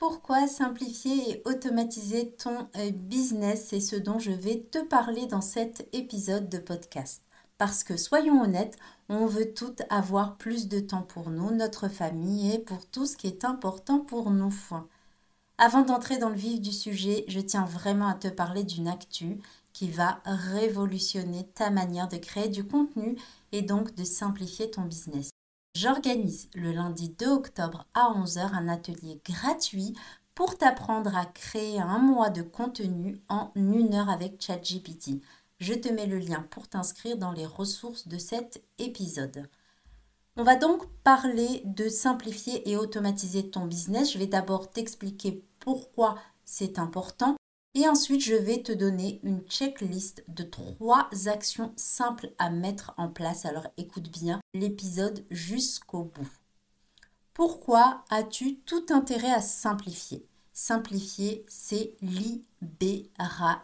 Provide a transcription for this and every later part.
Pourquoi simplifier et automatiser ton euh, business? C'est ce dont je vais te parler dans cet épisode de podcast. Parce que soyons honnêtes, on veut toutes avoir plus de temps pour nous, notre famille et pour tout ce qui est important pour nous. Avant d'entrer dans le vif du sujet, je tiens vraiment à te parler d'une actu qui va révolutionner ta manière de créer du contenu et donc de simplifier ton business. J'organise le lundi 2 octobre à 11h un atelier gratuit pour t'apprendre à créer un mois de contenu en une heure avec ChatGPT. Je te mets le lien pour t'inscrire dans les ressources de cet épisode. On va donc parler de simplifier et automatiser ton business. Je vais d'abord t'expliquer pourquoi c'est important et ensuite, je vais te donner une checklist de trois actions simples à mettre en place. Alors écoute bien l'épisode jusqu'au bout. Pourquoi as-tu tout intérêt à simplifier? Simplifier, c'est libérateur.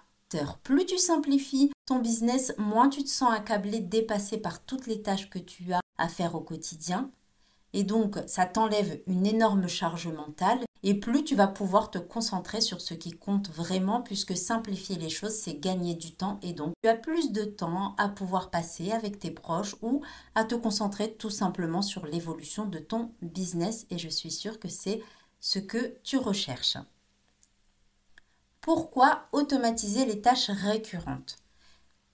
Plus tu simplifies ton business, moins tu te sens accablé, dépassé par toutes les tâches que tu as à faire au quotidien. Et donc, ça t'enlève une énorme charge mentale. Et plus tu vas pouvoir te concentrer sur ce qui compte vraiment puisque simplifier les choses, c'est gagner du temps. Et donc tu as plus de temps à pouvoir passer avec tes proches ou à te concentrer tout simplement sur l'évolution de ton business. Et je suis sûre que c'est ce que tu recherches. Pourquoi automatiser les tâches récurrentes?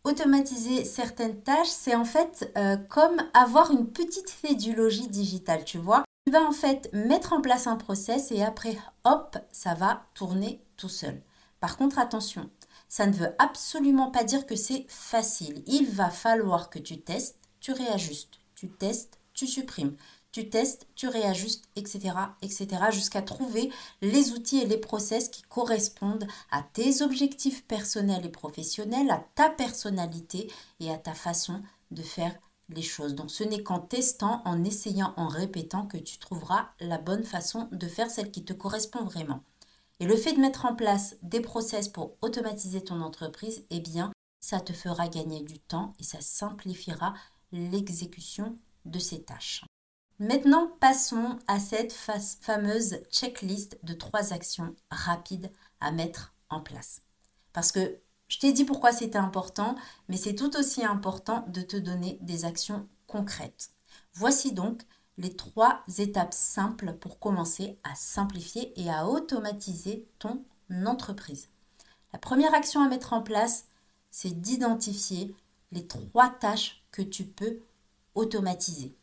Automatiser certaines tâches, c'est en fait euh, comme avoir une petite fédulogie digitale, tu vois. Tu vas en fait mettre en place un process et après, hop, ça va tourner tout seul. Par contre, attention, ça ne veut absolument pas dire que c'est facile. Il va falloir que tu testes, tu réajustes, tu testes, tu supprimes tu testes, tu réajustes, etc., etc., jusqu'à trouver les outils et les process qui correspondent à tes objectifs personnels et professionnels, à ta personnalité et à ta façon de faire les choses. Donc ce n'est qu'en testant, en essayant, en répétant que tu trouveras la bonne façon de faire celle qui te correspond vraiment. Et le fait de mettre en place des process pour automatiser ton entreprise, eh bien, ça te fera gagner du temps et ça simplifiera l'exécution de ces tâches. Maintenant, passons à cette fameuse checklist de trois actions rapides à mettre en place. Parce que je t'ai dit pourquoi c'était important, mais c'est tout aussi important de te donner des actions concrètes. Voici donc les trois étapes simples pour commencer à simplifier et à automatiser ton entreprise. La première action à mettre en place, c'est d'identifier les trois tâches que tu peux automatiser.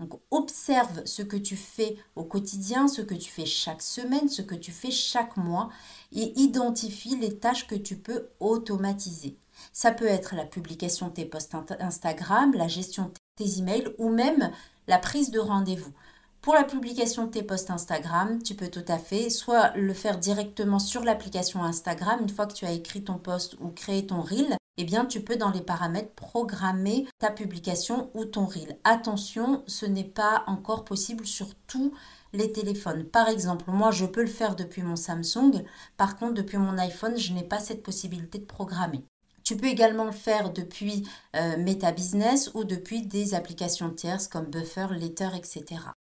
Donc observe ce que tu fais au quotidien, ce que tu fais chaque semaine, ce que tu fais chaque mois et identifie les tâches que tu peux automatiser. Ça peut être la publication de tes posts Instagram, la gestion de tes emails ou même la prise de rendez-vous. Pour la publication de tes posts Instagram, tu peux tout à fait soit le faire directement sur l'application Instagram une fois que tu as écrit ton post ou créé ton reel, eh bien tu peux dans les paramètres programmer ta publication ou ton reel. Attention, ce n'est pas encore possible sur tous les téléphones. Par exemple, moi je peux le faire depuis mon Samsung, par contre depuis mon iPhone, je n'ai pas cette possibilité de programmer. Tu peux également le faire depuis euh, Meta ou depuis des applications tierces comme Buffer, Letter, etc.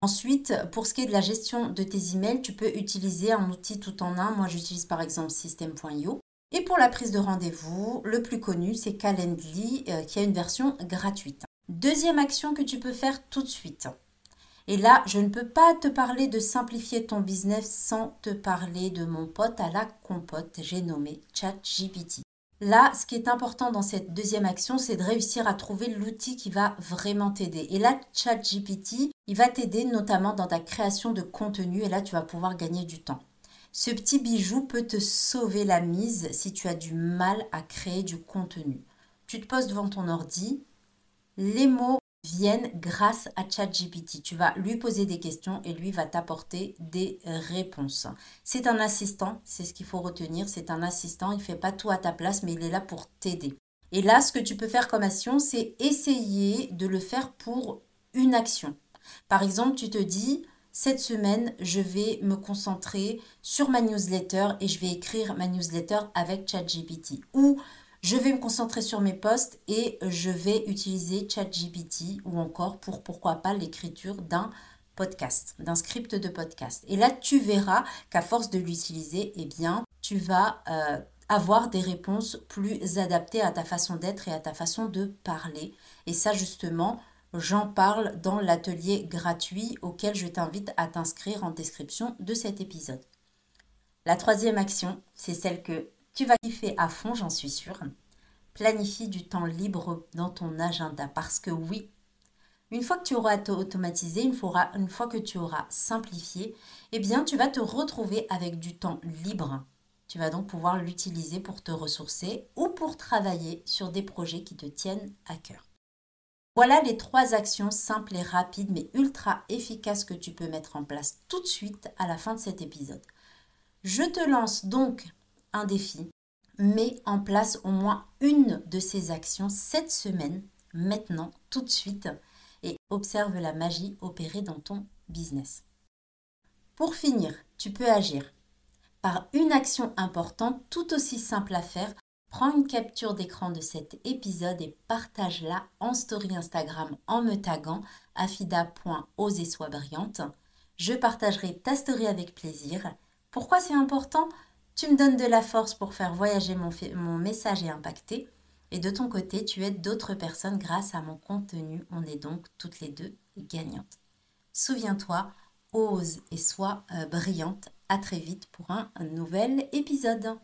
Ensuite, pour ce qui est de la gestion de tes emails, tu peux utiliser un outil tout en un. Moi, j'utilise par exemple System.io. Et pour la prise de rendez-vous, le plus connu, c'est Calendly, euh, qui a une version gratuite. Deuxième action que tu peux faire tout de suite. Et là, je ne peux pas te parler de simplifier ton business sans te parler de mon pote à la compote, j'ai nommé ChatGPT. Là, ce qui est important dans cette deuxième action, c'est de réussir à trouver l'outil qui va vraiment t'aider. Et là, ChatGPT, il va t'aider notamment dans ta création de contenu et là, tu vas pouvoir gagner du temps. Ce petit bijou peut te sauver la mise si tu as du mal à créer du contenu. Tu te poses devant ton ordi, les mots viennent grâce à ChatGPT. Tu vas lui poser des questions et lui va t'apporter des réponses. C'est un assistant, c'est ce qu'il faut retenir, c'est un assistant, il ne fait pas tout à ta place mais il est là pour t'aider. Et là, ce que tu peux faire comme action, c'est essayer de le faire pour une action. Par exemple, tu te dis, cette semaine, je vais me concentrer sur ma newsletter et je vais écrire ma newsletter avec ChatGPT. Ou je vais me concentrer sur mes posts et je vais utiliser ChatGPT ou encore pour pourquoi pas l'écriture d'un podcast, d'un script de podcast. Et là, tu verras qu'à force de l'utiliser, eh bien, tu vas euh, avoir des réponses plus adaptées à ta façon d'être et à ta façon de parler. Et ça, justement, j'en parle dans l'atelier gratuit auquel je t'invite à t'inscrire en description de cet épisode. La troisième action, c'est celle que tu vas kiffer à fond, j'en suis sûre. Planifie du temps libre dans ton agenda parce que oui, une fois que tu auras automatisé, une fois, une fois que tu auras simplifié, eh bien, tu vas te retrouver avec du temps libre. Tu vas donc pouvoir l'utiliser pour te ressourcer ou pour travailler sur des projets qui te tiennent à cœur. Voilà les trois actions simples et rapides mais ultra efficaces que tu peux mettre en place tout de suite à la fin de cet épisode. Je te lance donc un défi. Mets en place au moins une de ces actions cette semaine, maintenant, tout de suite, et observe la magie opérée dans ton business. Pour finir, tu peux agir par une action importante tout aussi simple à faire. Prends une capture d'écran de cet épisode et partage-la en story Instagram en me taguant afida.osesoisbrillante. Je partagerai ta story avec plaisir. Pourquoi c'est important? Tu me donnes de la force pour faire voyager mon, mon message et impacter. Et de ton côté, tu aides d'autres personnes grâce à mon contenu. On est donc toutes les deux gagnantes. Souviens-toi, ose et sois euh, brillante. À très vite pour un nouvel épisode.